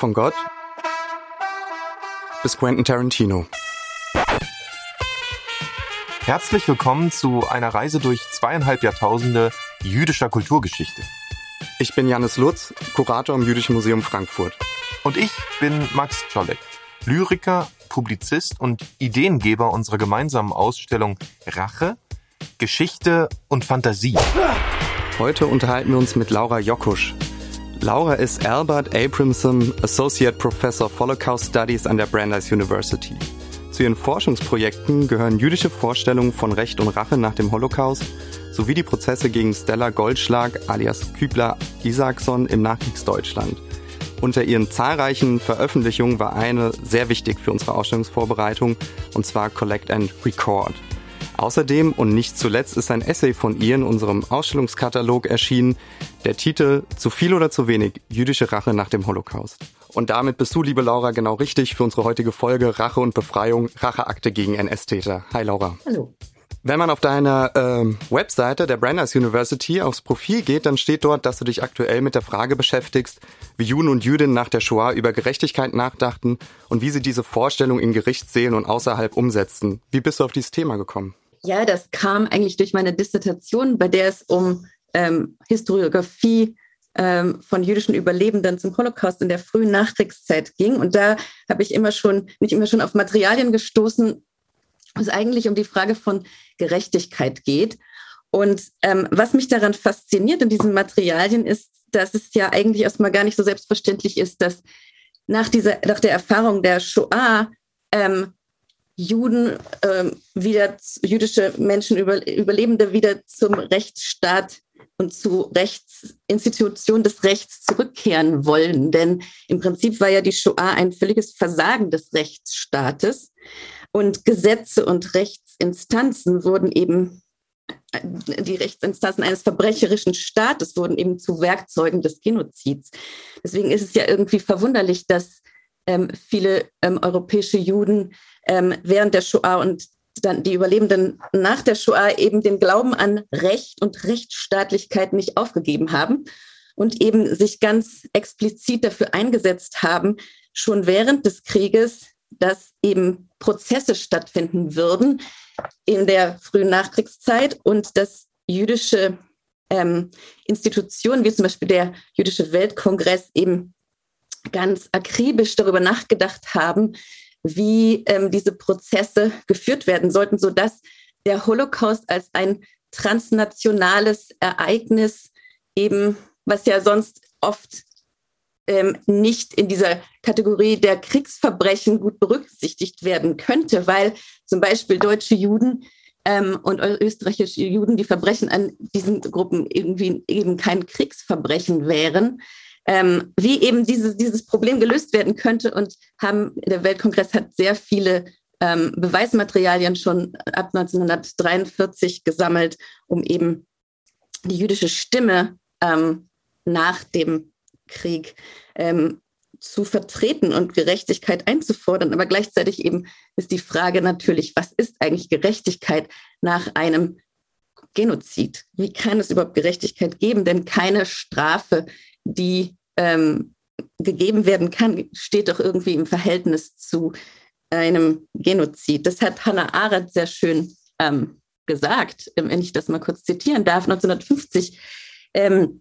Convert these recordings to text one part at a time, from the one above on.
Von Gott bis Quentin Tarantino. Herzlich willkommen zu einer Reise durch zweieinhalb Jahrtausende jüdischer Kulturgeschichte. Ich bin Janis Lutz, Kurator im Jüdischen Museum Frankfurt. Und ich bin Max Czolek, Lyriker, Publizist und Ideengeber unserer gemeinsamen Ausstellung Rache, Geschichte und Fantasie. Heute unterhalten wir uns mit Laura Jokusch. Laura ist Albert Abramson Associate Professor of Holocaust Studies an der Brandeis University. Zu ihren Forschungsprojekten gehören jüdische Vorstellungen von Recht und Rache nach dem Holocaust sowie die Prozesse gegen Stella Goldschlag alias Kübler Isaacson im Nachkriegsdeutschland. Unter ihren zahlreichen Veröffentlichungen war eine sehr wichtig für unsere Ausstellungsvorbereitung, und zwar Collect and Record. Außerdem und nicht zuletzt ist ein Essay von ihr in unserem Ausstellungskatalog erschienen, der Titel Zu viel oder zu wenig, jüdische Rache nach dem Holocaust. Und damit bist du, liebe Laura, genau richtig für unsere heutige Folge Rache und Befreiung, Racheakte gegen NS-Täter. Hi Laura. Hallo. Wenn man auf deiner ähm, Webseite der Brandeis University aufs Profil geht, dann steht dort, dass du dich aktuell mit der Frage beschäftigst, wie Juden und Jüdinnen nach der Shoah über Gerechtigkeit nachdachten und wie sie diese Vorstellung in Gerichtssälen und außerhalb umsetzten. Wie bist du auf dieses Thema gekommen? Ja, das kam eigentlich durch meine Dissertation, bei der es um ähm, Historiografie ähm, von jüdischen Überlebenden zum Holocaust in der frühen Nachkriegszeit ging. Und da habe ich immer schon, nicht immer schon auf Materialien gestoßen, wo es eigentlich um die Frage von Gerechtigkeit geht. Und ähm, was mich daran fasziniert in diesen Materialien ist, dass es ja eigentlich erstmal gar nicht so selbstverständlich ist, dass nach, dieser, nach der Erfahrung der Shoah ähm, Juden ähm, wieder, jüdische Menschen, über, Überlebende wieder zum Rechtsstaat und zu Rechtsinstitutionen des Rechts zurückkehren wollen. Denn im Prinzip war ja die Shoah ein völliges Versagen des Rechtsstaates. Und Gesetze und Rechtsinstanzen wurden eben, die Rechtsinstanzen eines verbrecherischen Staates wurden eben zu Werkzeugen des Genozids. Deswegen ist es ja irgendwie verwunderlich, dass viele ähm, europäische Juden ähm, während der Shoah und dann die Überlebenden nach der Shoah eben den Glauben an Recht und Rechtsstaatlichkeit nicht aufgegeben haben und eben sich ganz explizit dafür eingesetzt haben, schon während des Krieges, dass eben Prozesse stattfinden würden in der frühen Nachkriegszeit und dass jüdische ähm, Institutionen, wie zum Beispiel der Jüdische Weltkongress, eben ganz akribisch darüber nachgedacht haben, wie ähm, diese Prozesse geführt werden sollten, sodass der Holocaust als ein transnationales Ereignis eben, was ja sonst oft ähm, nicht in dieser Kategorie der Kriegsverbrechen gut berücksichtigt werden könnte, weil zum Beispiel deutsche Juden ähm, und österreichische Juden, die Verbrechen an diesen Gruppen irgendwie eben kein Kriegsverbrechen wären. Ähm, wie eben dieses, dieses Problem gelöst werden könnte und haben, der Weltkongress hat sehr viele ähm, Beweismaterialien schon ab 1943 gesammelt, um eben die jüdische Stimme ähm, nach dem Krieg ähm, zu vertreten und Gerechtigkeit einzufordern. Aber gleichzeitig eben ist die Frage natürlich, was ist eigentlich Gerechtigkeit nach einem Genozid? Wie kann es überhaupt Gerechtigkeit geben? Denn keine Strafe, die ähm, gegeben werden kann, steht doch irgendwie im Verhältnis zu einem Genozid. Das hat Hannah Arendt sehr schön ähm, gesagt, wenn ich das mal kurz zitieren darf, 1950. Ähm,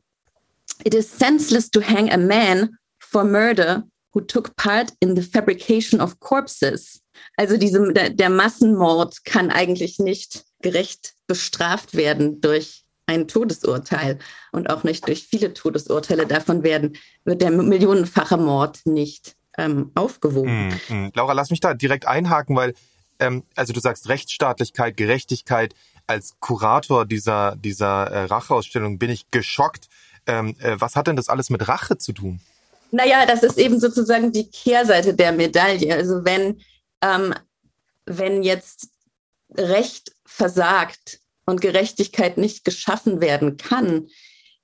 It is senseless to hang a man for murder who took part in the fabrication of corpses. Also diese, der, der Massenmord kann eigentlich nicht gerecht bestraft werden durch ein Todesurteil und auch nicht durch viele Todesurteile. Davon werden, wird der millionenfache Mord nicht ähm, aufgewogen. Mm, mm. Laura, lass mich da direkt einhaken, weil ähm, also du sagst Rechtsstaatlichkeit, Gerechtigkeit. Als Kurator dieser, dieser äh, Racheausstellung bin ich geschockt, ähm, äh, was hat denn das alles mit Rache zu tun? Naja, das ist eben sozusagen die Kehrseite der Medaille. Also wenn, ähm, wenn jetzt Recht versagt und Gerechtigkeit nicht geschaffen werden kann,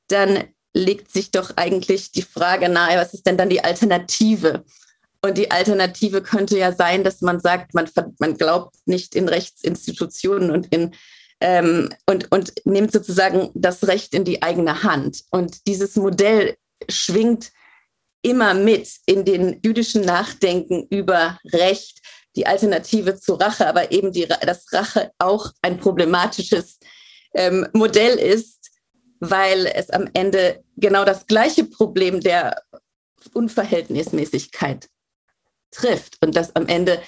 dann legt sich doch eigentlich die Frage nahe, was ist denn dann die Alternative? Und die Alternative könnte ja sein, dass man sagt, man, man glaubt nicht in Rechtsinstitutionen und in ähm, und, und nimmt sozusagen das Recht in die eigene Hand. Und dieses Modell schwingt immer mit in den jüdischen Nachdenken über Recht, die Alternative zu Rache, aber eben die, dass Rache auch ein problematisches ähm, Modell ist, weil es am Ende genau das gleiche Problem der Unverhältnismäßigkeit trifft und dass am Ende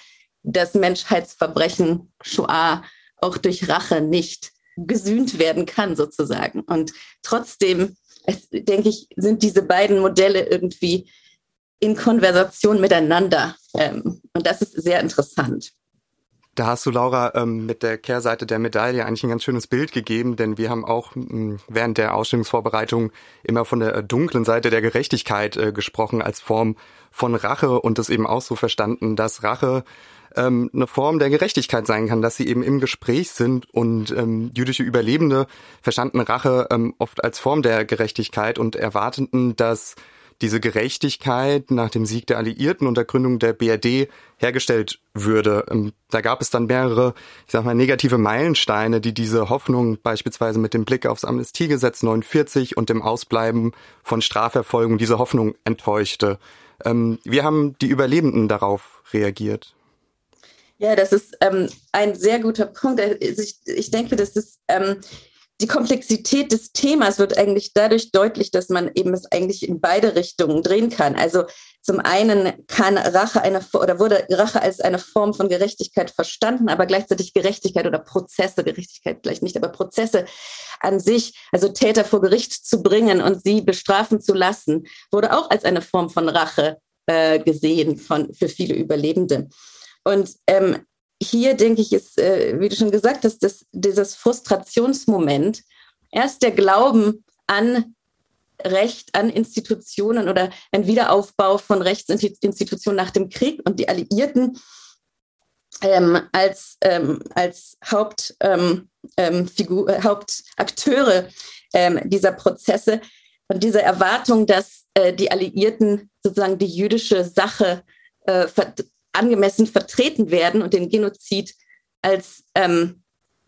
das Menschheitsverbrechen Shoah auch durch Rache nicht gesühnt werden kann, sozusagen. Und trotzdem, denke ich, sind diese beiden Modelle irgendwie in Konversation miteinander. Ähm, und das ist sehr interessant. Da hast du, Laura, ähm, mit der Kehrseite der Medaille eigentlich ein ganz schönes Bild gegeben, denn wir haben auch ähm, während der Ausstellungsvorbereitung immer von der dunklen Seite der Gerechtigkeit äh, gesprochen als Form von Rache und das eben auch so verstanden, dass Rache ähm, eine Form der Gerechtigkeit sein kann, dass sie eben im Gespräch sind und ähm, jüdische Überlebende verstanden Rache ähm, oft als Form der Gerechtigkeit und erwarteten, dass diese Gerechtigkeit nach dem Sieg der Alliierten und der Gründung der BRD hergestellt würde. Ähm, da gab es dann mehrere, ich sag mal, negative Meilensteine, die diese Hoffnung beispielsweise mit dem Blick aufs Amnestiegesetz 49 und dem Ausbleiben von Strafverfolgung diese Hoffnung enttäuschte. Ähm, wie haben die Überlebenden darauf reagiert? Ja, das ist ähm, ein sehr guter Punkt. Also ich, ich denke, das ist ähm, die Komplexität des Themas wird eigentlich dadurch deutlich, dass man eben es eigentlich in beide Richtungen drehen kann. Also zum einen kann Rache eine oder wurde Rache als eine Form von Gerechtigkeit verstanden, aber gleichzeitig Gerechtigkeit oder Prozesse, Gerechtigkeit vielleicht nicht, aber Prozesse an sich, also Täter vor Gericht zu bringen und sie bestrafen zu lassen, wurde auch als eine Form von Rache äh, gesehen von, für viele Überlebende. Und ähm, hier denke ich, ist, äh, wie du schon gesagt hast, dass dieses Frustrationsmoment erst der Glauben an Recht, an Institutionen oder ein Wiederaufbau von Rechtsinstitutionen nach dem Krieg und die Alliierten ähm, als, ähm, als Haupt, ähm, ähm Figur, äh, Hauptakteure ähm, dieser Prozesse und diese Erwartung, dass äh, die Alliierten sozusagen die jüdische Sache äh, angemessen vertreten werden und den Genozid als, ähm,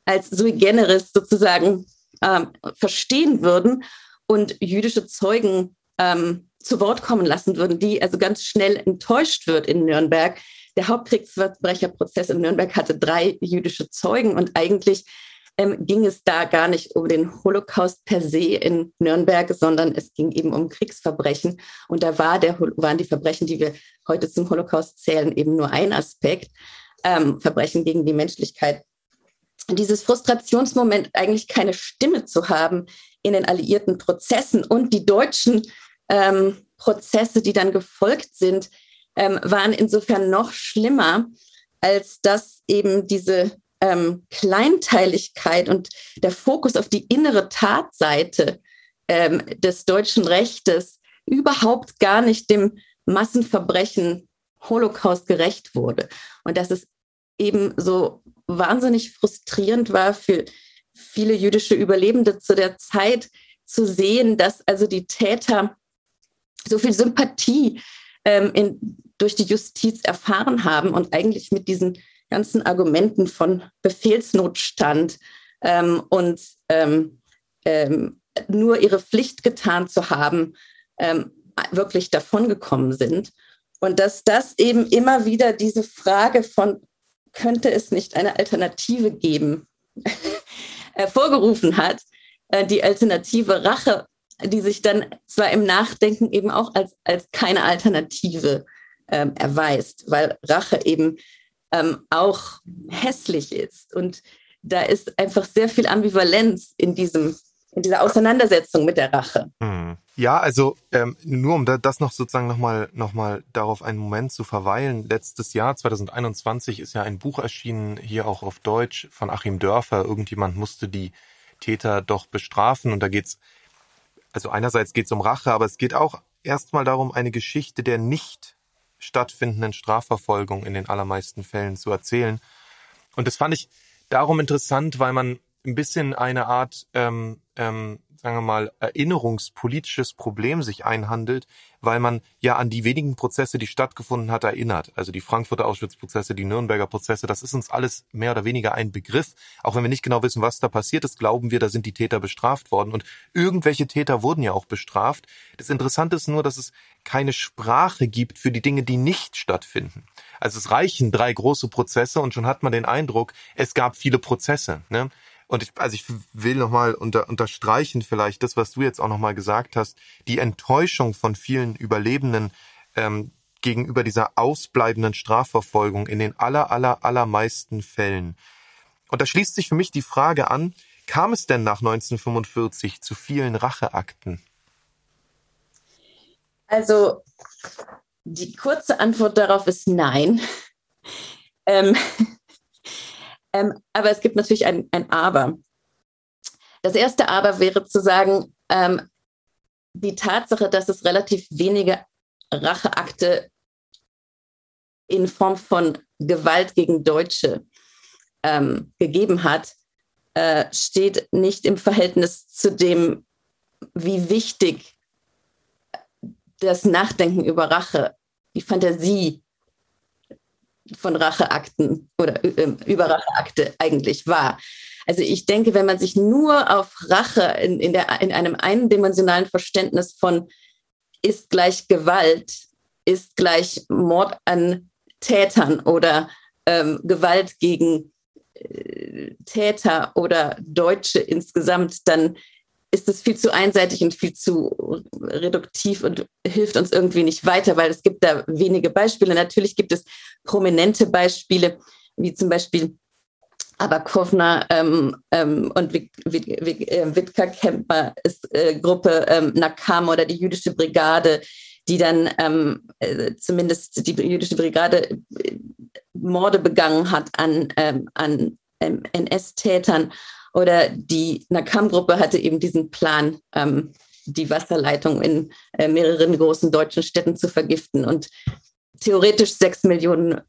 als sui generis sozusagen ähm, verstehen würden und jüdische Zeugen ähm, zu Wort kommen lassen würden, die also ganz schnell enttäuscht wird in Nürnberg. Der Hauptkriegsverbrecherprozess in Nürnberg hatte drei jüdische Zeugen und eigentlich ähm, ging es da gar nicht um den Holocaust per se in Nürnberg, sondern es ging eben um Kriegsverbrechen. Und da war der, waren die Verbrechen, die wir heute zum Holocaust zählen, eben nur ein Aspekt. Ähm, Verbrechen gegen die Menschlichkeit. dieses Frustrationsmoment, eigentlich keine Stimme zu haben in den alliierten Prozessen und die deutschen ähm, Prozesse, die dann gefolgt sind, ähm, waren insofern noch schlimmer, als dass eben diese ähm, Kleinteiligkeit und der Fokus auf die innere Tatseite ähm, des deutschen Rechtes überhaupt gar nicht dem Massenverbrechen Holocaust gerecht wurde. Und dass es eben so wahnsinnig frustrierend war für viele jüdische Überlebende zu der Zeit zu sehen, dass also die Täter so viel Sympathie ähm, in, durch die Justiz erfahren haben und eigentlich mit diesen ganzen Argumenten von Befehlsnotstand ähm, und ähm, ähm, nur ihre Pflicht getan zu haben, ähm, wirklich davongekommen sind. Und dass das eben immer wieder diese Frage von, könnte es nicht eine Alternative geben, hervorgerufen hat, äh, die alternative Rache, die sich dann zwar im Nachdenken eben auch als, als keine Alternative ähm, erweist, weil Rache eben ähm, auch hässlich ist. Und da ist einfach sehr viel Ambivalenz in diesem in dieser Auseinandersetzung mit der Rache. Hm. Ja, also ähm, nur um das noch sozusagen nochmal noch mal darauf einen Moment zu verweilen. Letztes Jahr, 2021, ist ja ein Buch erschienen, hier auch auf Deutsch, von Achim Dörfer. Irgendjemand musste die Täter doch bestrafen. Und da geht's, also einerseits geht's um Rache, aber es geht auch erstmal darum, eine Geschichte der nicht stattfindenden Strafverfolgung in den allermeisten Fällen zu erzählen. Und das fand ich darum interessant, weil man ein bisschen eine Art ähm, ähm, sagen wir mal, erinnerungspolitisches Problem sich einhandelt, weil man ja an die wenigen Prozesse, die stattgefunden hat, erinnert. Also die Frankfurter Auschwitz-Prozesse, die Nürnberger Prozesse, das ist uns alles mehr oder weniger ein Begriff. Auch wenn wir nicht genau wissen, was da passiert ist, glauben wir, da sind die Täter bestraft worden. Und irgendwelche Täter wurden ja auch bestraft. Das Interessante ist nur, dass es keine Sprache gibt für die Dinge, die nicht stattfinden. Also es reichen drei große Prozesse und schon hat man den Eindruck, es gab viele Prozesse. Ne? Und ich, also ich will nochmal unter, unterstreichen vielleicht das, was du jetzt auch nochmal gesagt hast, die Enttäuschung von vielen Überlebenden ähm, gegenüber dieser ausbleibenden Strafverfolgung in den aller, aller, allermeisten Fällen. Und da schließt sich für mich die Frage an, kam es denn nach 1945 zu vielen Racheakten? Also die kurze Antwort darauf ist nein. Ähm, ähm, aber es gibt natürlich ein, ein Aber. Das erste Aber wäre zu sagen, ähm, die Tatsache, dass es relativ wenige Racheakte in Form von Gewalt gegen Deutsche ähm, gegeben hat, äh, steht nicht im Verhältnis zu dem, wie wichtig das Nachdenken über Rache, die Fantasie von Racheakten oder äh, über Racheakte eigentlich war. Also ich denke, wenn man sich nur auf Rache in, in, der, in einem eindimensionalen Verständnis von ist gleich Gewalt, ist gleich Mord an Tätern oder ähm, Gewalt gegen äh, Täter oder Deutsche insgesamt, dann ist es viel zu einseitig und viel zu reduktiv und hilft uns irgendwie nicht weiter, weil es gibt da wenige Beispiele. Natürlich gibt es prominente Beispiele, wie zum Beispiel Abakovna ähm, ähm, und äh, Witka Kemper äh, Gruppe ähm, Nakam oder die jüdische Brigade, die dann ähm, äh, zumindest die jüdische Brigade äh, Morde begangen hat an, ähm, an ähm, NS-Tätern oder die Nakam-Gruppe hatte eben diesen Plan, ähm, die Wasserleitung in äh, mehreren großen deutschen Städten zu vergiften und theoretisch sechs Millionen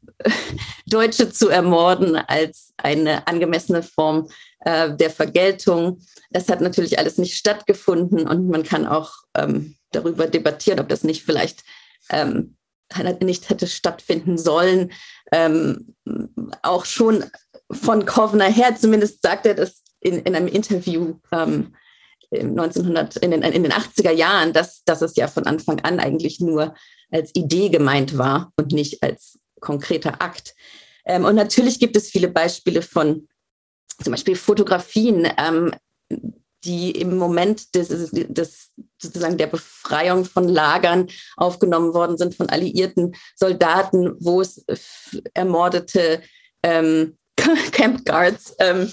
Deutsche zu ermorden als eine angemessene Form äh, der Vergeltung. Das hat natürlich alles nicht stattgefunden und man kann auch ähm, darüber debattieren, ob das nicht vielleicht ähm, nicht hätte stattfinden sollen. Ähm, auch schon von Kovner her, zumindest sagt er das in, in einem Interview ähm, 1900, in den, in den 80er Jahren, dass, dass es ja von Anfang an eigentlich nur als Idee gemeint war und nicht als konkreter Akt. Ähm, und natürlich gibt es viele Beispiele von zum Beispiel Fotografien, ähm, die im Moment des, des, sozusagen der Befreiung von Lagern aufgenommen worden sind von alliierten Soldaten, wo es ermordete ähm, Camp Guards ähm,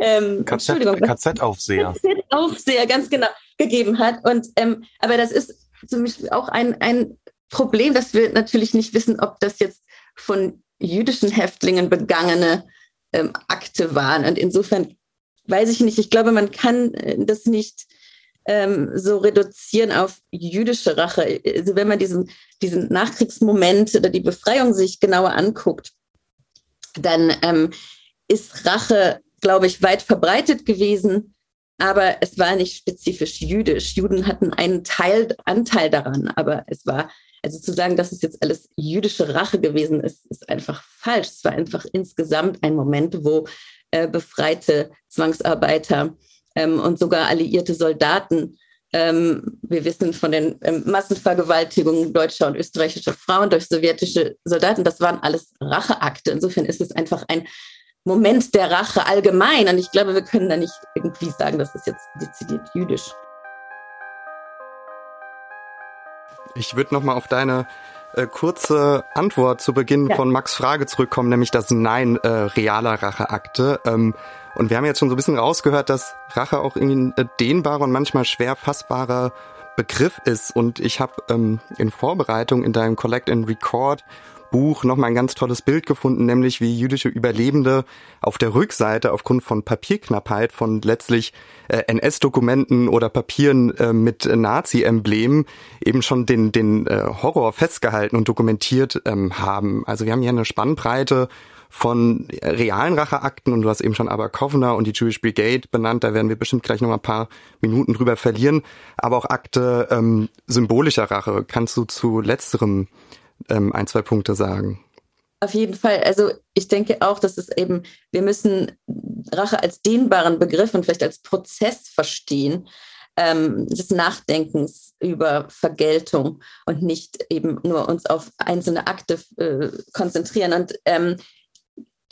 ähm, KZ-Aufseher. KZ-Aufseher, ganz genau, gegeben hat. Und ähm, aber das ist zum Beispiel auch ein, ein Problem, dass wir natürlich nicht wissen, ob das jetzt von jüdischen Häftlingen begangene ähm, Akte waren. Und insofern weiß ich nicht, ich glaube, man kann äh, das nicht ähm, so reduzieren auf jüdische Rache. Also wenn man diesen, diesen Nachkriegsmoment oder die Befreiung sich genauer anguckt, dann ähm, ist Rache glaube ich, weit verbreitet gewesen, aber es war nicht spezifisch jüdisch. Juden hatten einen Teil, Anteil daran, aber es war, also zu sagen, dass es jetzt alles jüdische Rache gewesen ist, ist einfach falsch. Es war einfach insgesamt ein Moment, wo äh, befreite Zwangsarbeiter ähm, und sogar alliierte Soldaten ähm, wir wissen von den ähm, Massenvergewaltigungen deutscher und österreichischer Frauen durch sowjetische Soldaten, das waren alles Racheakte. Insofern ist es einfach ein Moment der Rache allgemein. Und ich glaube, wir können da nicht irgendwie sagen, das ist jetzt dezidiert jüdisch. Ich würde nochmal auf deine äh, kurze Antwort zu Beginn ja. von Max Frage zurückkommen, nämlich das Nein äh, realer Racheakte. Ähm, und wir haben jetzt schon so ein bisschen rausgehört, dass Rache auch irgendwie ein äh, dehnbarer und manchmal schwer fassbarer Begriff ist. Und ich habe ähm, in Vorbereitung in deinem Collect and Record Buch nochmal ein ganz tolles Bild gefunden, nämlich wie jüdische Überlebende auf der Rückseite aufgrund von Papierknappheit von letztlich äh, NS-Dokumenten oder Papieren äh, mit Nazi-Emblemen eben schon den, den äh, Horror festgehalten und dokumentiert ähm, haben. Also wir haben hier eine Spannbreite von realen Racheakten und du hast eben schon aber Kovner und die Jewish Brigade benannt, da werden wir bestimmt gleich noch mal ein paar Minuten drüber verlieren, aber auch Akte ähm, symbolischer Rache. Kannst du zu letzterem ähm, ein, zwei Punkte sagen? Auf jeden Fall. Also ich denke auch, dass es eben, wir müssen Rache als dehnbaren Begriff und vielleicht als Prozess verstehen ähm, des Nachdenkens über Vergeltung und nicht eben nur uns auf einzelne Akte äh, konzentrieren. Und ähm,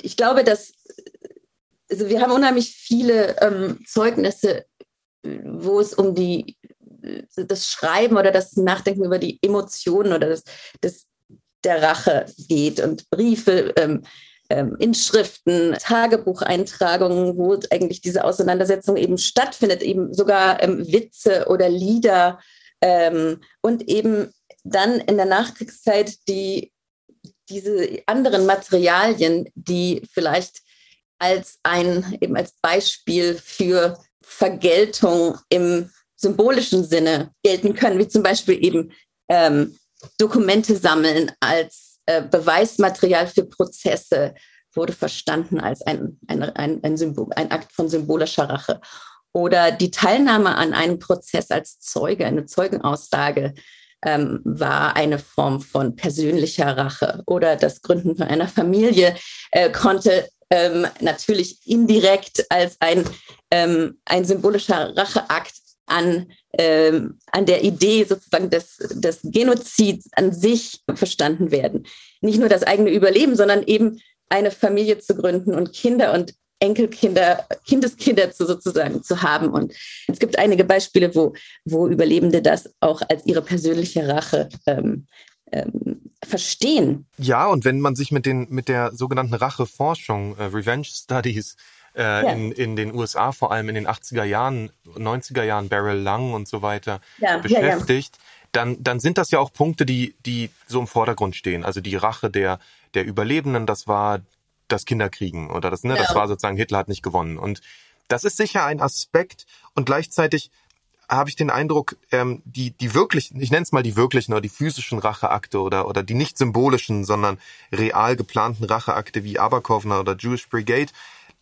ich glaube, dass also wir haben unheimlich viele ähm, Zeugnisse, wo es um die das Schreiben oder das Nachdenken über die Emotionen oder das, das der Rache geht. Und Briefe, ähm, ähm, Inschriften, Tagebucheintragungen, wo eigentlich diese Auseinandersetzung eben stattfindet, eben sogar ähm, Witze oder Lieder ähm, und eben dann in der Nachkriegszeit die diese anderen Materialien, die vielleicht als ein, eben als Beispiel für Vergeltung im symbolischen Sinne gelten können, wie zum Beispiel eben ähm, Dokumente sammeln als äh, Beweismaterial für Prozesse, wurde verstanden als ein, ein, ein, ein, Symbol, ein Akt von symbolischer Rache. Oder die Teilnahme an einem Prozess als Zeuge, eine Zeugenaussage, ähm, war eine Form von persönlicher Rache oder das Gründen von einer Familie äh, konnte ähm, natürlich indirekt als ein, ähm, ein symbolischer Racheakt an, ähm, an der Idee sozusagen des, des Genozids an sich verstanden werden. Nicht nur das eigene Überleben, sondern eben eine Familie zu gründen und Kinder und Enkelkinder, Kindeskinder zu sozusagen zu haben. Und es gibt einige Beispiele, wo, wo Überlebende das auch als ihre persönliche Rache ähm, ähm, verstehen. Ja, und wenn man sich mit den mit der sogenannten Racheforschung, äh, Revenge Studies, äh, ja. in, in den USA, vor allem in den 80er Jahren, 90er Jahren, Beryl Lang und so weiter, ja, beschäftigt, ja, dann, dann sind das ja auch Punkte, die, die so im Vordergrund stehen. Also die Rache der, der Überlebenden, das war das Kinderkriegen oder das, ne, ja. das war sozusagen Hitler hat nicht gewonnen. Und das ist sicher ein Aspekt und gleichzeitig habe ich den Eindruck, ähm, die, die wirklichen, ich nenne es mal die wirklichen oder die physischen Racheakte oder, oder die nicht symbolischen, sondern real geplanten Racheakte wie Aberkovner oder Jewish Brigade,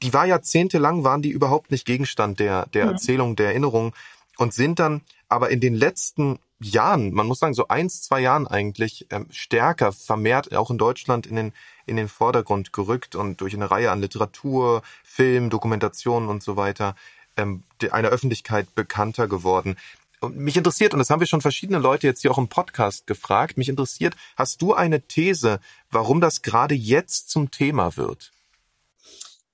die war jahrzehntelang, waren die überhaupt nicht Gegenstand der, der mhm. Erzählung, der Erinnerung und sind dann aber in den letzten Jahren, man muss sagen so eins, zwei Jahren eigentlich, ähm, stärker vermehrt auch in Deutschland in den in den Vordergrund gerückt und durch eine Reihe an Literatur, Film, Dokumentationen und so weiter ähm, einer Öffentlichkeit bekannter geworden. Und mich interessiert, und das haben wir schon verschiedene Leute jetzt hier auch im Podcast gefragt, mich interessiert, hast du eine These, warum das gerade jetzt zum Thema wird?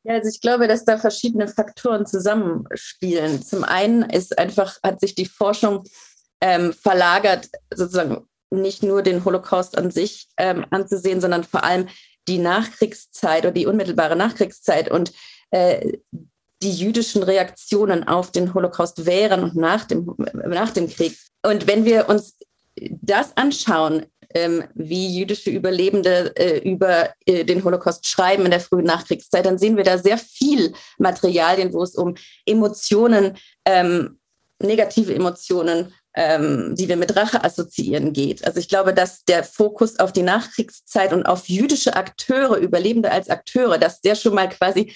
Ja, also ich glaube, dass da verschiedene Faktoren zusammenspielen. Zum einen ist einfach, hat sich die Forschung ähm, verlagert, sozusagen nicht nur den Holocaust an sich ähm, anzusehen, sondern vor allem die Nachkriegszeit oder die unmittelbare Nachkriegszeit und äh, die jüdischen Reaktionen auf den Holocaust während und nach dem, nach dem Krieg. Und wenn wir uns das anschauen, ähm, wie jüdische Überlebende äh, über äh, den Holocaust schreiben in der frühen Nachkriegszeit, dann sehen wir da sehr viel Materialien, wo es um Emotionen, ähm, negative Emotionen ähm, die wir mit Rache assoziieren, geht. Also ich glaube, dass der Fokus auf die Nachkriegszeit und auf jüdische Akteure, Überlebende als Akteure, dass der schon mal quasi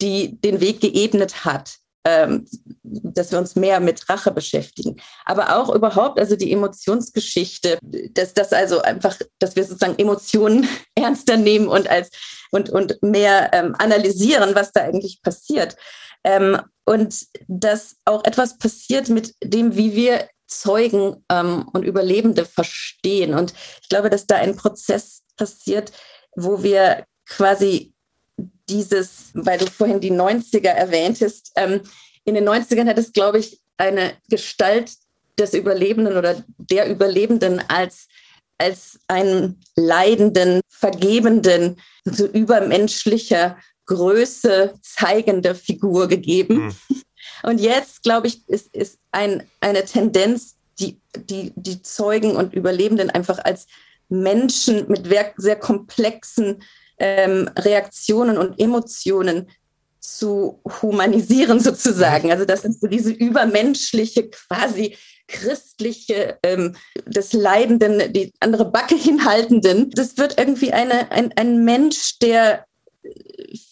die, den Weg geebnet hat, ähm, dass wir uns mehr mit Rache beschäftigen. Aber auch überhaupt, also die Emotionsgeschichte, dass das also einfach, dass wir sozusagen Emotionen ernster nehmen und als und, und mehr ähm, analysieren, was da eigentlich passiert. Ähm, und dass auch etwas passiert mit dem, wie wir Zeugen ähm, und Überlebende verstehen. Und ich glaube, dass da ein Prozess passiert, wo wir quasi dieses, weil du vorhin die 90er erwähntest, ähm, in den 90ern hat es, glaube ich, eine Gestalt des Überlebenden oder der Überlebenden als, als einen leidenden, vergebenden, so übermenschlicher Größe zeigende Figur gegeben. Mhm. Und jetzt, glaube ich, ist, ist ein, eine Tendenz, die, die, die Zeugen und Überlebenden einfach als Menschen mit sehr komplexen ähm, Reaktionen und Emotionen zu humanisieren sozusagen. Also das ist so diese übermenschliche, quasi christliche, ähm, des Leidenden, die andere Backe hinhaltenden. Das wird irgendwie eine, ein, ein Mensch, der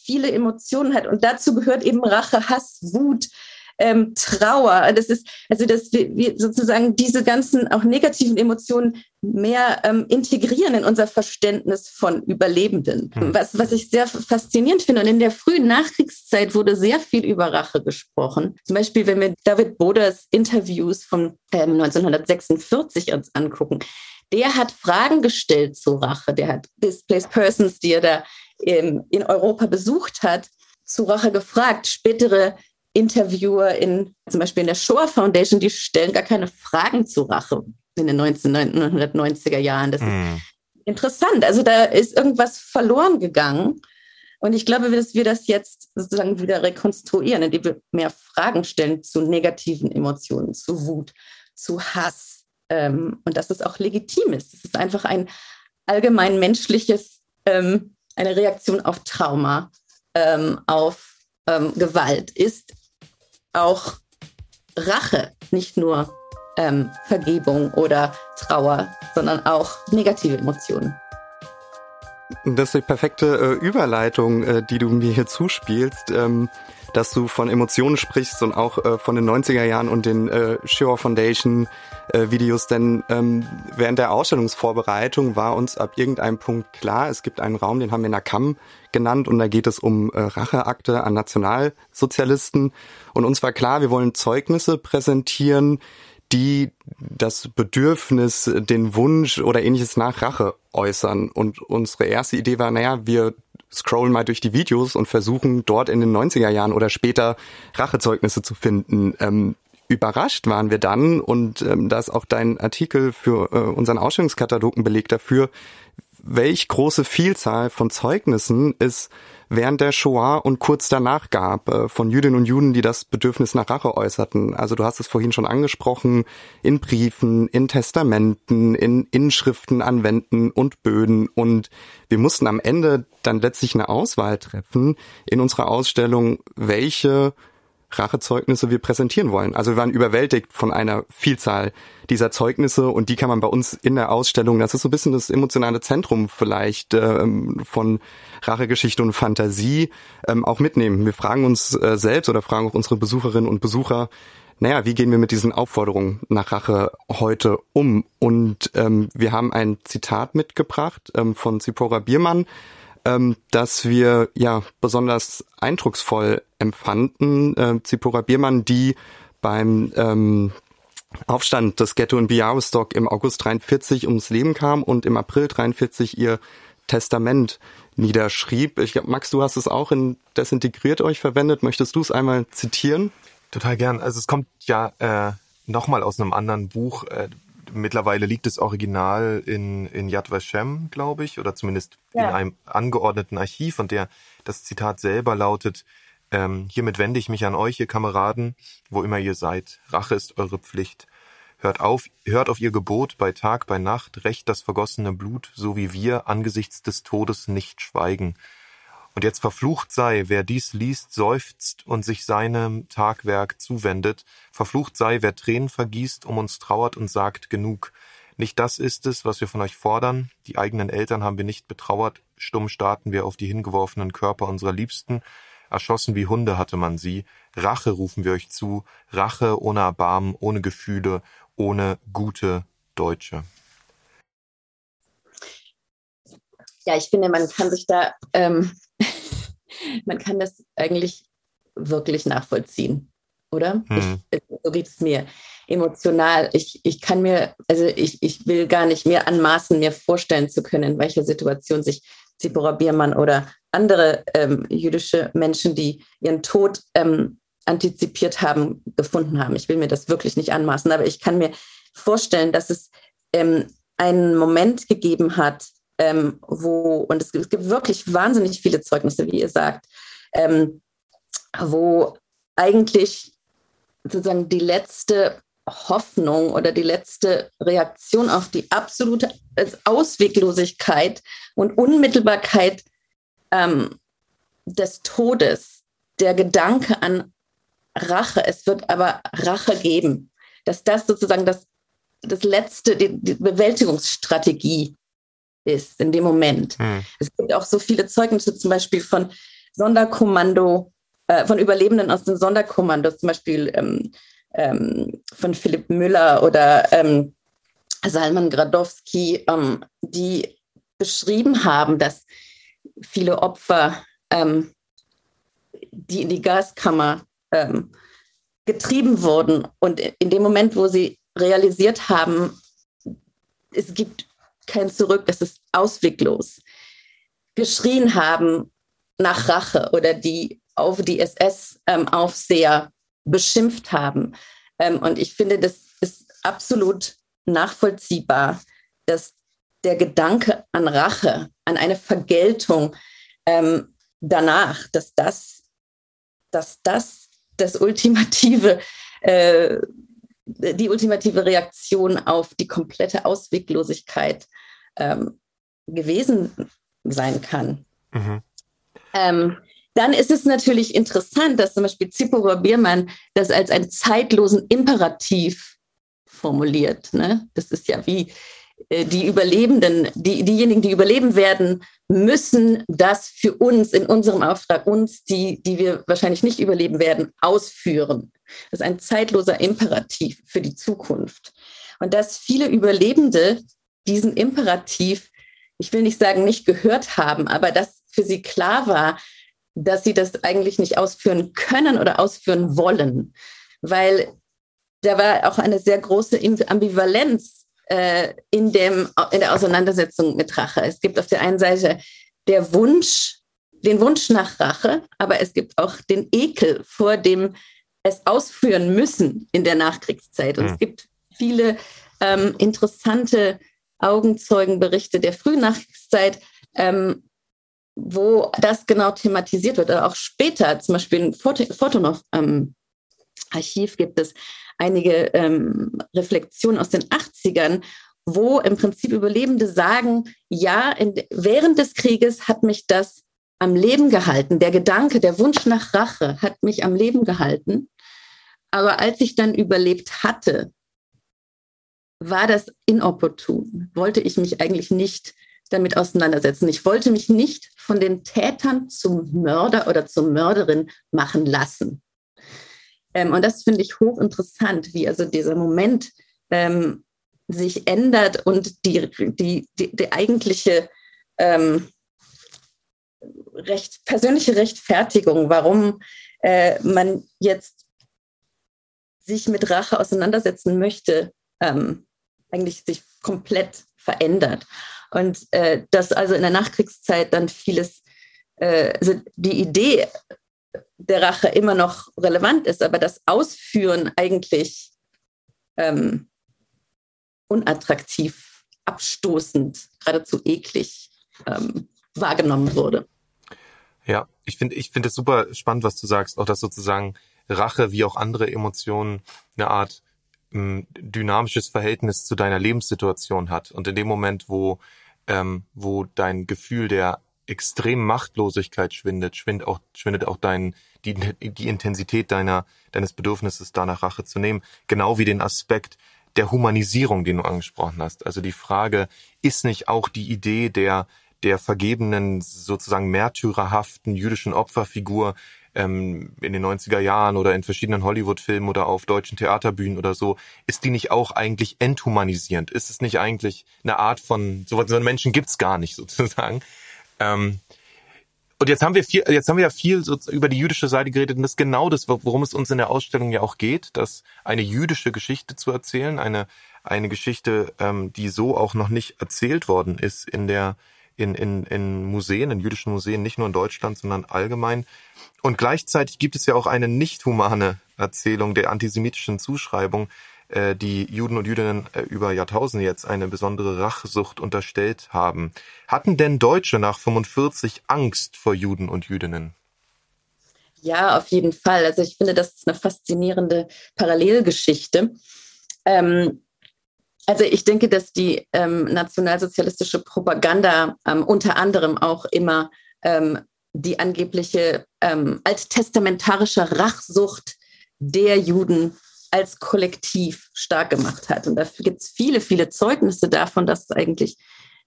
viele Emotionen hat. Und dazu gehört eben Rache, Hass, Wut, ähm, Trauer. Das ist, also dass wir, wir, sozusagen diese ganzen auch negativen Emotionen mehr ähm, integrieren in unser Verständnis von Überlebenden. Hm. Was, was ich sehr faszinierend finde. Und in der frühen Nachkriegszeit wurde sehr viel über Rache gesprochen. Zum Beispiel, wenn wir David Boders Interviews von ähm, 1946 uns angucken. Der hat Fragen gestellt zu Rache. Der hat Displaced Persons, die er da ähm, in Europa besucht hat, zu Rache gefragt. Spätere Interviewer in zum Beispiel in der Shoah Foundation, die stellen gar keine Fragen zu Rache in den 1990er Jahren. Das mm. ist hm. interessant. Also da ist irgendwas verloren gegangen. Und ich glaube, dass wir das jetzt sozusagen wieder rekonstruieren, indem wir mehr Fragen stellen zu negativen Emotionen, zu Wut, zu Hass. Ähm, und dass es auch legitim ist. Es ist einfach ein allgemein menschliches, ähm, eine Reaktion auf Trauma, ähm, auf ähm, Gewalt ist auch Rache, nicht nur ähm, Vergebung oder Trauer, sondern auch negative Emotionen. Das ist die perfekte äh, Überleitung, äh, die du mir hier zuspielst, ähm, dass du von Emotionen sprichst und auch äh, von den 90er Jahren und den äh, Shoah Foundation äh, Videos, denn ähm, während der Ausstellungsvorbereitung war uns ab irgendeinem Punkt klar, es gibt einen Raum, den haben wir Nakam genannt und da geht es um äh, Racheakte an Nationalsozialisten und uns war klar, wir wollen Zeugnisse präsentieren, die das Bedürfnis, den Wunsch oder ähnliches nach Rache äußern. Und unsere erste Idee war, naja, wir scrollen mal durch die Videos und versuchen dort in den 90er Jahren oder später Rachezeugnisse zu finden. Ähm, überrascht waren wir dann, und ähm, da ist auch dein Artikel für äh, unseren Ausstellungskatalog ein Beleg dafür, welch große Vielzahl von Zeugnissen es während der Shoah und kurz danach gab äh, von Jüdinnen und Juden, die das Bedürfnis nach Rache äußerten. Also du hast es vorhin schon angesprochen, in Briefen, in Testamenten, in Inschriften an Wänden und Böden. Und wir mussten am Ende dann letztlich eine Auswahl treffen in unserer Ausstellung, welche Rachezeugnisse wir präsentieren wollen. Also wir waren überwältigt von einer Vielzahl dieser Zeugnisse und die kann man bei uns in der Ausstellung, das ist so ein bisschen das emotionale Zentrum vielleicht ähm, von Rachegeschichte und Fantasie, ähm, auch mitnehmen. Wir fragen uns äh, selbst oder fragen auch unsere Besucherinnen und Besucher, naja, wie gehen wir mit diesen Aufforderungen nach Rache heute um? Und ähm, wir haben ein Zitat mitgebracht ähm, von Zipora Biermann, ähm, dass wir ja besonders eindrucksvoll empfanden. Äh, Zipora Biermann, die beim ähm, Aufstand des Ghetto in Białystok im August 43 ums Leben kam und im April 43 ihr Testament niederschrieb. Ich glaube, Max, du hast es auch in Desintegriert euch verwendet. Möchtest du es einmal zitieren? Total gern. Also es kommt ja äh, nochmal aus einem anderen Buch. Äh, mittlerweile liegt das Original in, in Yad Vashem, glaube ich, oder zumindest ja. in einem angeordneten Archiv. Und der, das Zitat selber lautet, ähm, hiermit wende ich mich an euch, ihr Kameraden, wo immer ihr seid. Rache ist eure Pflicht. Hört auf, hört auf ihr Gebot bei Tag, bei Nacht, rächt das vergossene Blut, so wie wir angesichts des Todes nicht schweigen. Und jetzt verflucht sei, wer dies liest, seufzt und sich seinem Tagwerk zuwendet. Verflucht sei, wer Tränen vergießt, um uns trauert und sagt genug. Nicht das ist es, was wir von euch fordern. Die eigenen Eltern haben wir nicht betrauert. Stumm starten wir auf die hingeworfenen Körper unserer Liebsten. Erschossen wie Hunde hatte man sie. Rache rufen wir euch zu. Rache ohne Erbarmen, ohne Gefühle, ohne gute Deutsche. Ja, ich finde, man kann sich da ähm, man kann das eigentlich wirklich nachvollziehen, oder? Hm. Ich, so geht es mir emotional. Ich, ich kann mir, also ich, ich will gar nicht mehr anmaßen, mir vorstellen zu können, in welcher Situation sich Zipora Biermann oder andere ähm, jüdische Menschen, die ihren Tod ähm, antizipiert haben, gefunden haben. Ich will mir das wirklich nicht anmaßen, aber ich kann mir vorstellen, dass es ähm, einen Moment gegeben hat, ähm, wo, und es gibt, wirklich wahnsinnig viele Zeugnisse, wie ihr sagt, ähm, wo eigentlich sozusagen die letzte Hoffnung oder die letzte Reaktion auf die absolute Ausweglosigkeit und Unmittelbarkeit ähm, des Todes, der Gedanke an Rache, es wird aber Rache geben, dass das sozusagen das, das letzte, die, die Bewältigungsstrategie ist in dem Moment. Hm. Es gibt auch so viele Zeugnisse zum Beispiel von Sonderkommando, äh, von Überlebenden aus den Sonderkommandos, zum Beispiel ähm, ähm, von Philipp Müller oder ähm, Salman Gradowski, ähm, die beschrieben haben, dass viele Opfer, ähm, die in die Gaskammer ähm, getrieben wurden und in dem Moment, wo sie realisiert haben, es gibt kein Zurück, es ist ausweglos, geschrien haben nach Rache oder die auf die SS-Aufseher ähm, beschimpft haben. Ähm, und ich finde, das ist absolut nachvollziehbar, dass der Gedanke an Rache, an eine Vergeltung ähm, danach, dass das, dass das das ultimative, äh, die ultimative Reaktion auf die komplette Ausweglosigkeit ähm, gewesen sein kann. Mhm. Ähm, dann ist es natürlich interessant, dass zum Beispiel Zipporah Biermann das als einen zeitlosen Imperativ formuliert. Ne? Das ist ja wie äh, die Überlebenden, die, diejenigen, die überleben werden, müssen das für uns, in unserem Auftrag, uns, die, die wir wahrscheinlich nicht überleben werden, ausführen. Das ist ein zeitloser Imperativ für die Zukunft. Und dass viele Überlebende diesen Imperativ, ich will nicht sagen, nicht gehört haben, aber dass für sie klar war, dass sie das eigentlich nicht ausführen können oder ausführen wollen, weil da war auch eine sehr große Ambivalenz äh, in, dem, in der Auseinandersetzung mit Rache. Es gibt auf der einen Seite der Wunsch, den Wunsch nach Rache, aber es gibt auch den Ekel vor dem es ausführen müssen in der Nachkriegszeit. Und mhm. es hm. gibt viele ähm, interessante Augenzeugenberichte der Frühnachkriegszeit, ähm, wo das genau thematisiert wird. Oder auch später, zum Beispiel im Fotonov-Archiv ähm, gibt es einige ähm, Reflexionen aus den 80ern, wo im Prinzip Überlebende sagen, ja, in, während des Krieges hat mich das am Leben gehalten. Der Gedanke, der Wunsch nach Rache hat mich am Leben gehalten. Aber als ich dann überlebt hatte, war das inopportun. Wollte ich mich eigentlich nicht damit auseinandersetzen. Ich wollte mich nicht von den Tätern zum Mörder oder zur Mörderin machen lassen. Ähm, und das finde ich hochinteressant, wie also dieser Moment ähm, sich ändert und die, die, die, die eigentliche ähm, recht, persönliche Rechtfertigung, warum äh, man jetzt sich mit Rache auseinandersetzen möchte, ähm, eigentlich sich komplett verändert. Und äh, dass also in der Nachkriegszeit dann vieles, äh, also die Idee der Rache immer noch relevant ist, aber das Ausführen eigentlich ähm, unattraktiv, abstoßend, geradezu eklig ähm, wahrgenommen wurde. Ja, ich finde ich finde es super spannend, was du sagst, auch dass sozusagen Rache wie auch andere Emotionen eine Art ähm, dynamisches Verhältnis zu deiner Lebenssituation hat. Und in dem Moment, wo, ähm, wo dein Gefühl der extremen Machtlosigkeit schwindet, schwindet auch, schwindet auch dein, die, die Intensität deiner, deines Bedürfnisses, danach Rache zu nehmen. Genau wie den Aspekt der Humanisierung, den du angesprochen hast. Also die Frage, ist nicht auch die Idee der, der vergebenen, sozusagen märtyrerhaften jüdischen Opferfigur ähm, in den 90er Jahren oder in verschiedenen Hollywood-Filmen oder auf deutschen Theaterbühnen oder so, ist die nicht auch eigentlich enthumanisierend? Ist es nicht eigentlich eine Art von, so, einen Menschen gibt's gar nicht sozusagen? Ähm, und jetzt haben wir viel, jetzt haben wir ja viel so über die jüdische Seite geredet und das ist genau das, worum es uns in der Ausstellung ja auch geht, dass eine jüdische Geschichte zu erzählen, eine eine Geschichte, ähm, die so auch noch nicht erzählt worden ist in der in, in, in Museen, in jüdischen Museen, nicht nur in Deutschland, sondern allgemein. Und gleichzeitig gibt es ja auch eine nicht humane Erzählung der antisemitischen Zuschreibung, äh, die Juden und Jüdinnen äh, über Jahrtausende jetzt eine besondere Rachsucht unterstellt haben. Hatten denn Deutsche nach 45 Angst vor Juden und Jüdinnen? Ja, auf jeden Fall. Also ich finde, das ist eine faszinierende Parallelgeschichte. Ähm, also ich denke, dass die ähm, nationalsozialistische Propaganda ähm, unter anderem auch immer ähm, die angebliche ähm, alttestamentarische Rachsucht der Juden als Kollektiv stark gemacht hat. Und dafür gibt es viele, viele Zeugnisse davon, dass eigentlich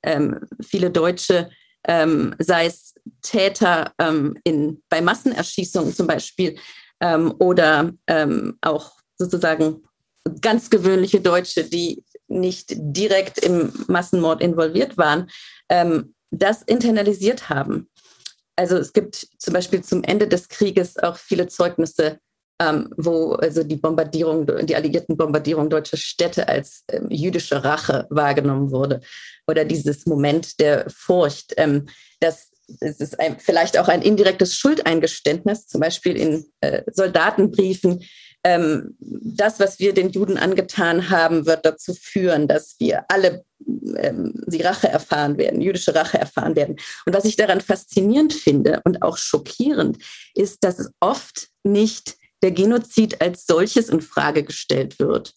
ähm, viele Deutsche, ähm, sei es Täter ähm, in, bei Massenerschießungen zum Beispiel ähm, oder ähm, auch sozusagen ganz gewöhnliche Deutsche, die nicht direkt im Massenmord involviert waren, ähm, das internalisiert haben. Also es gibt zum Beispiel zum Ende des Krieges auch viele Zeugnisse ähm, wo also die Bombardierung, die alliierten Bombardierung deutscher Städte als ähm, jüdische Rache wahrgenommen wurde. Oder dieses Moment der Furcht, ähm, dass es ist ein, vielleicht auch ein indirektes Schuldeingeständnis, zum Beispiel in äh, Soldatenbriefen. Ähm, das, was wir den Juden angetan haben, wird dazu führen, dass wir alle ähm, die Rache erfahren werden, jüdische Rache erfahren werden. Und was ich daran faszinierend finde und auch schockierend, ist, dass es oft nicht der Genozid als solches in Frage gestellt wird,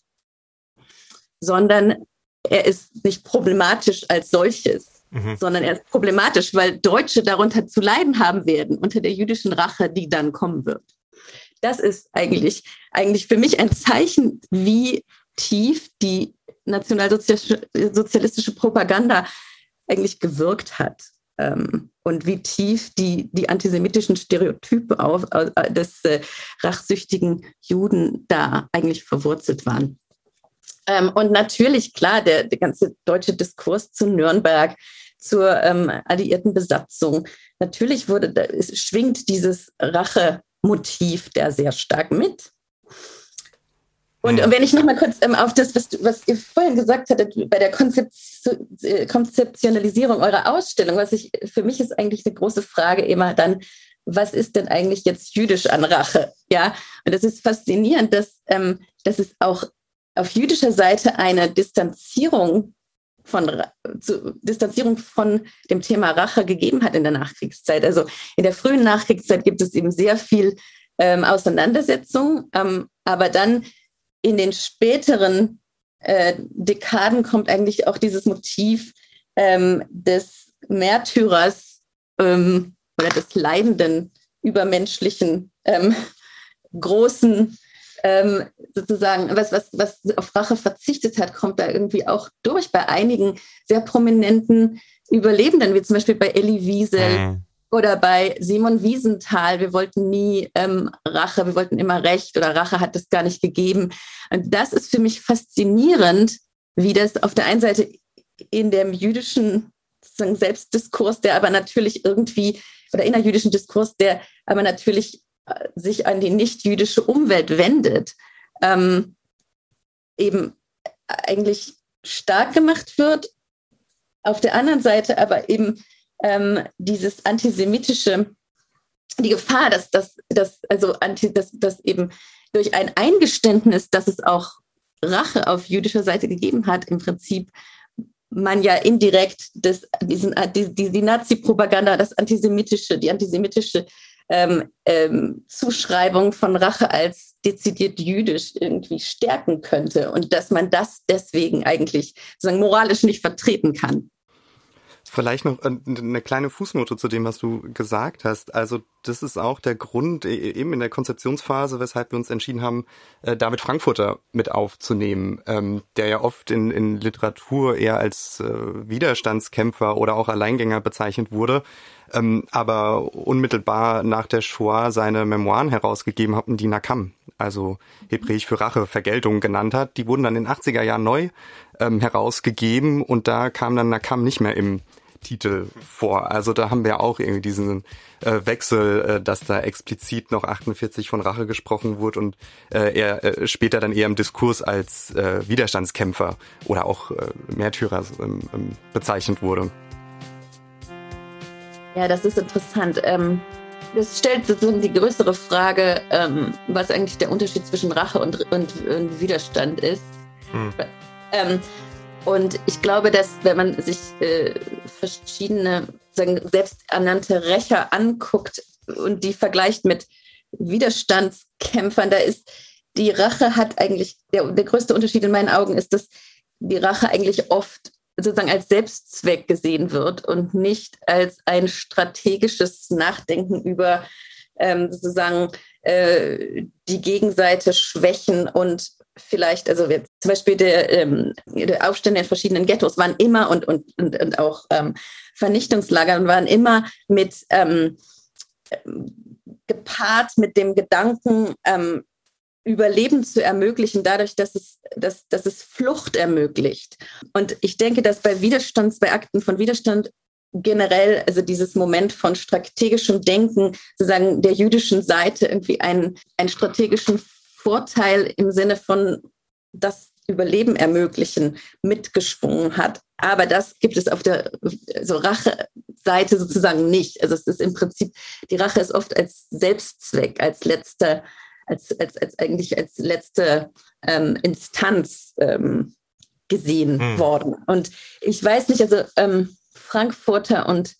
sondern er ist nicht problematisch als solches, mhm. sondern er ist problematisch, weil Deutsche darunter zu leiden haben werden unter der jüdischen Rache, die dann kommen wird. Das ist eigentlich, eigentlich für mich ein Zeichen, wie tief die nationalsozialistische Propaganda eigentlich gewirkt hat ähm, und wie tief die, die antisemitischen Stereotype auf, des äh, rachsüchtigen Juden da eigentlich verwurzelt waren. Ähm, und natürlich, klar, der, der ganze deutsche Diskurs zu Nürnberg, zur ähm, alliierten Besatzung, natürlich wurde, da, schwingt dieses Rachemotiv da sehr stark mit. Und, und wenn ich noch mal kurz ähm, auf das, was, was ihr vorhin gesagt hattet, bei der Konzept äh, Konzeptionalisierung eurer Ausstellung, was ich, für mich ist eigentlich eine große Frage immer dann, was ist denn eigentlich jetzt jüdisch an Rache? Ja, und das ist faszinierend, dass, ähm, dass es auch auf jüdischer Seite eine Distanzierung von zu, Distanzierung von dem Thema Rache gegeben hat in der Nachkriegszeit. Also in der frühen Nachkriegszeit gibt es eben sehr viel ähm, Auseinandersetzung, ähm, aber dann in den späteren äh, Dekaden kommt eigentlich auch dieses Motiv ähm, des Märtyrers ähm, oder des leidenden, übermenschlichen, ähm, großen, ähm, sozusagen, was, was, was auf Rache verzichtet hat, kommt da irgendwie auch durch bei einigen sehr prominenten Überlebenden, wie zum Beispiel bei Elie Wiesel. Mhm oder bei Simon Wiesenthal, wir wollten nie ähm, Rache, wir wollten immer Recht oder Rache hat es gar nicht gegeben. Und das ist für mich faszinierend, wie das auf der einen Seite in dem jüdischen Selbstdiskurs, der aber natürlich irgendwie, oder innerjüdischen Diskurs, der aber natürlich sich an die nicht-jüdische Umwelt wendet, ähm, eben eigentlich stark gemacht wird. Auf der anderen Seite aber eben ähm, dieses antisemitische, die Gefahr, dass das, dass, also anti, dass, dass eben durch ein Eingeständnis, dass es auch Rache auf jüdischer Seite gegeben hat, im Prinzip man ja indirekt das, diesen, die, die, die Nazi-Propaganda, das antisemitische, die antisemitische ähm, ähm, Zuschreibung von Rache als dezidiert jüdisch irgendwie stärken könnte und dass man das deswegen eigentlich sozusagen moralisch nicht vertreten kann. Vielleicht noch äh, eine kleine Fußnote zu dem, was du gesagt hast. Also das ist auch der Grund e, e, eben in der Konzeptionsphase, weshalb wir uns entschieden haben, äh, David Frankfurter mit aufzunehmen, ähm, der ja oft in, in Literatur eher als äh, Widerstandskämpfer oder auch Alleingänger bezeichnet wurde, ähm, aber unmittelbar nach der Shoah seine Memoiren herausgegeben hatten, die Nakam, also hebräisch für Rache, Vergeltung genannt hat. Die wurden dann in den 80er Jahren neu ähm, herausgegeben und da kam dann Nakam nicht mehr im Titel vor. Also da haben wir auch irgendwie diesen äh, Wechsel, äh, dass da explizit noch 48 von Rache gesprochen wurde und äh, er äh, später dann eher im Diskurs als äh, Widerstandskämpfer oder auch äh, Märtyrer ähm, ähm, bezeichnet wurde. Ja, das ist interessant. Ähm, das stellt sozusagen die größere Frage, ähm, was eigentlich der Unterschied zwischen Rache und, und, und Widerstand ist. Hm. Ähm, und ich glaube, dass wenn man sich äh, verschiedene sagen, selbsternannte Rächer anguckt und die vergleicht mit Widerstandskämpfern, da ist die Rache hat eigentlich, der, der größte Unterschied in meinen Augen ist, dass die Rache eigentlich oft sozusagen als Selbstzweck gesehen wird und nicht als ein strategisches Nachdenken über ähm, sozusagen äh, die Gegenseite schwächen und vielleicht, also wir, zum Beispiel der, ähm, der Aufstände in verschiedenen Ghettos waren immer und, und, und, und auch ähm, Vernichtungslagern waren immer mit ähm, gepaart mit dem Gedanken, ähm, Überleben zu ermöglichen, dadurch, dass es, dass, dass es Flucht ermöglicht. Und ich denke, dass bei Widerstands, bei Akten von Widerstand generell, also dieses Moment von strategischem Denken, sozusagen der jüdischen Seite irgendwie einen, einen strategischen Vorteil im Sinne von das Überleben ermöglichen mitgeschwungen hat. Aber das gibt es auf der so Rache-Seite sozusagen nicht. Also es ist im Prinzip, die Rache ist oft als Selbstzweck, als letzter als, als, als eigentlich als letzte ähm, Instanz ähm, gesehen hm. worden. Und ich weiß nicht, also ähm, Frankfurter und,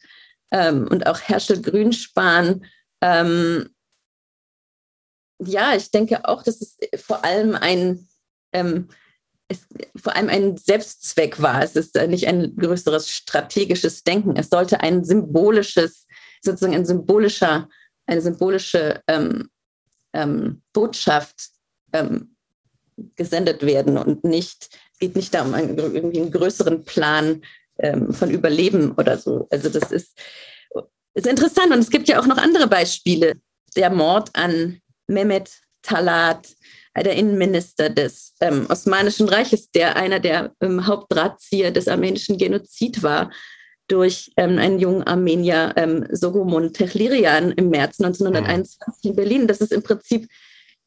ähm, und auch Herschel Grünspan, ähm, ja, ich denke auch, dass es vor allem ein ähm, es vor allem ein Selbstzweck war. Es ist nicht ein größeres strategisches Denken. Es sollte ein symbolisches, sozusagen ein symbolischer, eine symbolische ähm, ähm, Botschaft ähm, gesendet werden und nicht, es geht nicht darum, einen, irgendwie einen größeren Plan ähm, von Überleben oder so. Also das ist, ist interessant und es gibt ja auch noch andere Beispiele. Der Mord an Mehmet Talat, der Innenminister des ähm, Osmanischen Reiches, der einer der ähm, Hauptdrahtzieher des armenischen Genozid war, durch ähm, einen jungen Armenier, ähm, Sogomon Tehlirian, im März 1921 mhm. in Berlin. Das ist im Prinzip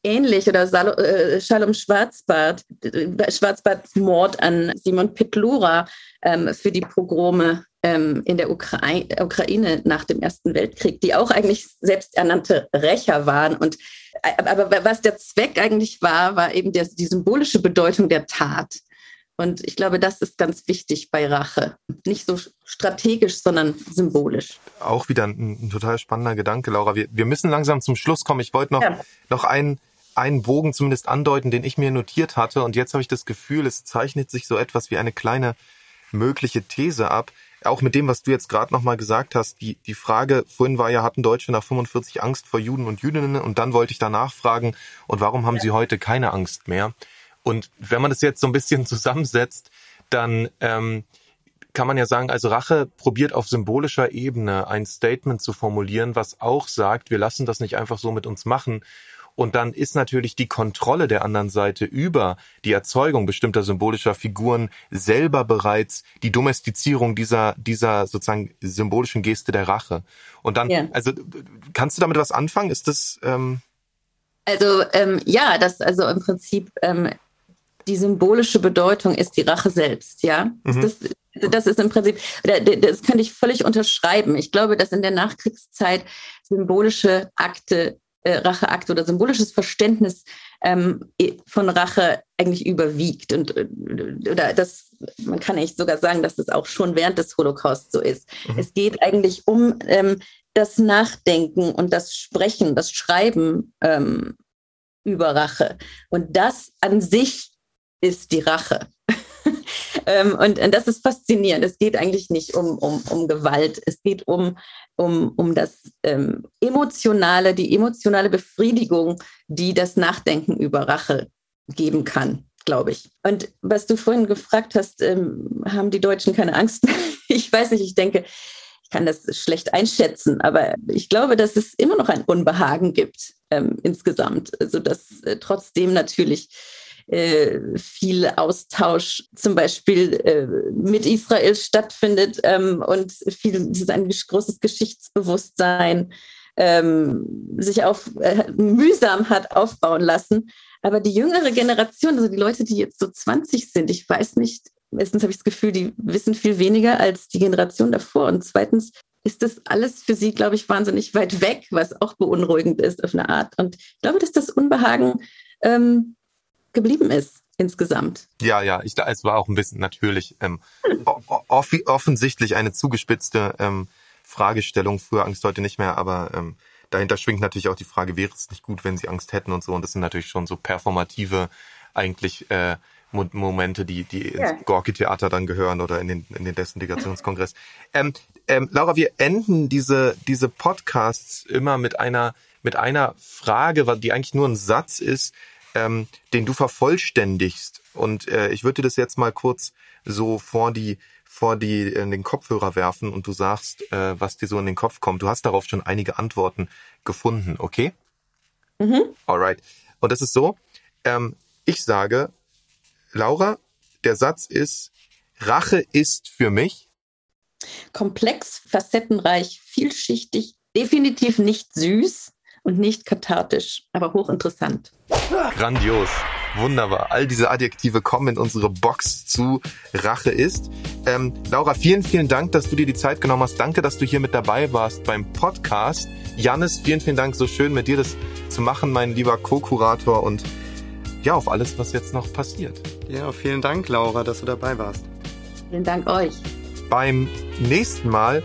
ähnlich oder Sal äh, Shalom Schwarzbart, äh, Schwarzbarts Mord an Simon Petlura ähm, für die Pogrome ähm, in der Ukrai Ukraine nach dem Ersten Weltkrieg, die auch eigentlich selbsternannte Rächer waren. Und, äh, aber was der Zweck eigentlich war, war eben der, die symbolische Bedeutung der Tat. Und ich glaube, das ist ganz wichtig bei Rache. Nicht so strategisch, sondern symbolisch. Auch wieder ein, ein total spannender Gedanke, Laura. Wir, wir müssen langsam zum Schluss kommen. Ich wollte noch, ja. noch einen, einen Bogen zumindest andeuten, den ich mir notiert hatte. Und jetzt habe ich das Gefühl, es zeichnet sich so etwas wie eine kleine mögliche These ab. Auch mit dem, was du jetzt gerade nochmal gesagt hast. Die, die Frage, vorhin war ja, hatten Deutsche nach 45 Angst vor Juden und Jüdinnen? Und dann wollte ich danach fragen, und warum haben ja. sie heute keine Angst mehr? Und wenn man das jetzt so ein bisschen zusammensetzt, dann ähm, kann man ja sagen, also Rache probiert auf symbolischer Ebene ein Statement zu formulieren, was auch sagt, wir lassen das nicht einfach so mit uns machen. Und dann ist natürlich die Kontrolle der anderen Seite über die Erzeugung bestimmter symbolischer Figuren selber bereits die Domestizierung dieser, dieser sozusagen symbolischen Geste der Rache. Und dann, ja. also kannst du damit was anfangen? Ist das ähm also ähm, ja, das also im Prinzip ähm, die symbolische Bedeutung ist die Rache selbst, ja. Mhm. Das, das ist im Prinzip, das könnte ich völlig unterschreiben. Ich glaube, dass in der Nachkriegszeit symbolische Akte, äh, Racheakte oder symbolisches Verständnis ähm, von Rache eigentlich überwiegt. Und äh, oder das, man kann eigentlich sogar sagen, dass das auch schon während des Holocaust so ist. Mhm. Es geht eigentlich um ähm, das Nachdenken und das Sprechen, das Schreiben ähm, über Rache. Und das an sich ist die Rache. ähm, und, und, das ist faszinierend. Es geht eigentlich nicht um, um, um Gewalt. Es geht um, um, um das ähm, emotionale, die emotionale Befriedigung, die das Nachdenken über Rache geben kann, glaube ich. Und was du vorhin gefragt hast, ähm, haben die Deutschen keine Angst ich weiß nicht, ich denke, ich kann das schlecht einschätzen, aber ich glaube, dass es immer noch ein Unbehagen gibt ähm, insgesamt. Also dass äh, trotzdem natürlich äh, viel Austausch zum Beispiel äh, mit Israel stattfindet ähm, und viel, ein großes Geschichtsbewusstsein ähm, sich auf äh, mühsam hat aufbauen lassen. Aber die jüngere Generation, also die Leute, die jetzt so 20 sind, ich weiß nicht, erstens habe ich das Gefühl, die wissen viel weniger als die Generation davor. Und zweitens ist das alles für sie, glaube ich, wahnsinnig weit weg, was auch beunruhigend ist auf eine Art. Und ich glaube, dass das Unbehagen ähm, geblieben ist insgesamt. Ja, ja, ich, es war auch ein bisschen natürlich ähm, off offensichtlich eine zugespitzte ähm, Fragestellung. Früher Angst heute nicht mehr, aber ähm, dahinter schwingt natürlich auch die Frage, wäre es nicht gut, wenn sie Angst hätten und so. Und das sind natürlich schon so performative eigentlich äh, Momente, die, die ja. ins Gorki-Theater dann gehören oder in den, in den Destinationskongress. ähm, ähm, Laura, wir enden diese, diese Podcasts immer mit einer, mit einer Frage, die eigentlich nur ein Satz ist, ähm, den du vervollständigst. Und äh, ich würde das jetzt mal kurz so vor die, vor die in den Kopfhörer werfen und du sagst, äh, was dir so in den Kopf kommt. Du hast darauf schon einige Antworten gefunden, okay? Mhm. Alright. Und das ist so, ähm, ich sage, Laura, der Satz ist, Rache ist für mich. Komplex, facettenreich, vielschichtig, definitiv nicht süß und nicht kathartisch, aber hochinteressant. Grandios. Wunderbar. All diese Adjektive kommen in unsere Box zu Rache ist. Ähm, Laura, vielen, vielen Dank, dass du dir die Zeit genommen hast. Danke, dass du hier mit dabei warst beim Podcast. Janis, vielen, vielen Dank. So schön mit dir das zu machen, mein lieber Co-Kurator und ja, auf alles, was jetzt noch passiert. Ja, vielen Dank, Laura, dass du dabei warst. Vielen Dank euch. Beim nächsten Mal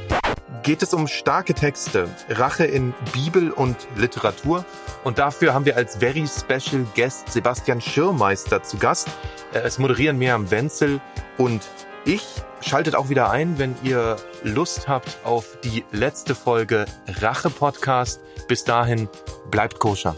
geht es um starke Texte, Rache in Bibel und Literatur. Und dafür haben wir als very special Guest Sebastian Schirmeister zu Gast. Es moderieren Miriam Wenzel und ich. Schaltet auch wieder ein, wenn ihr Lust habt auf die letzte Folge Rache Podcast. Bis dahin, bleibt koscher.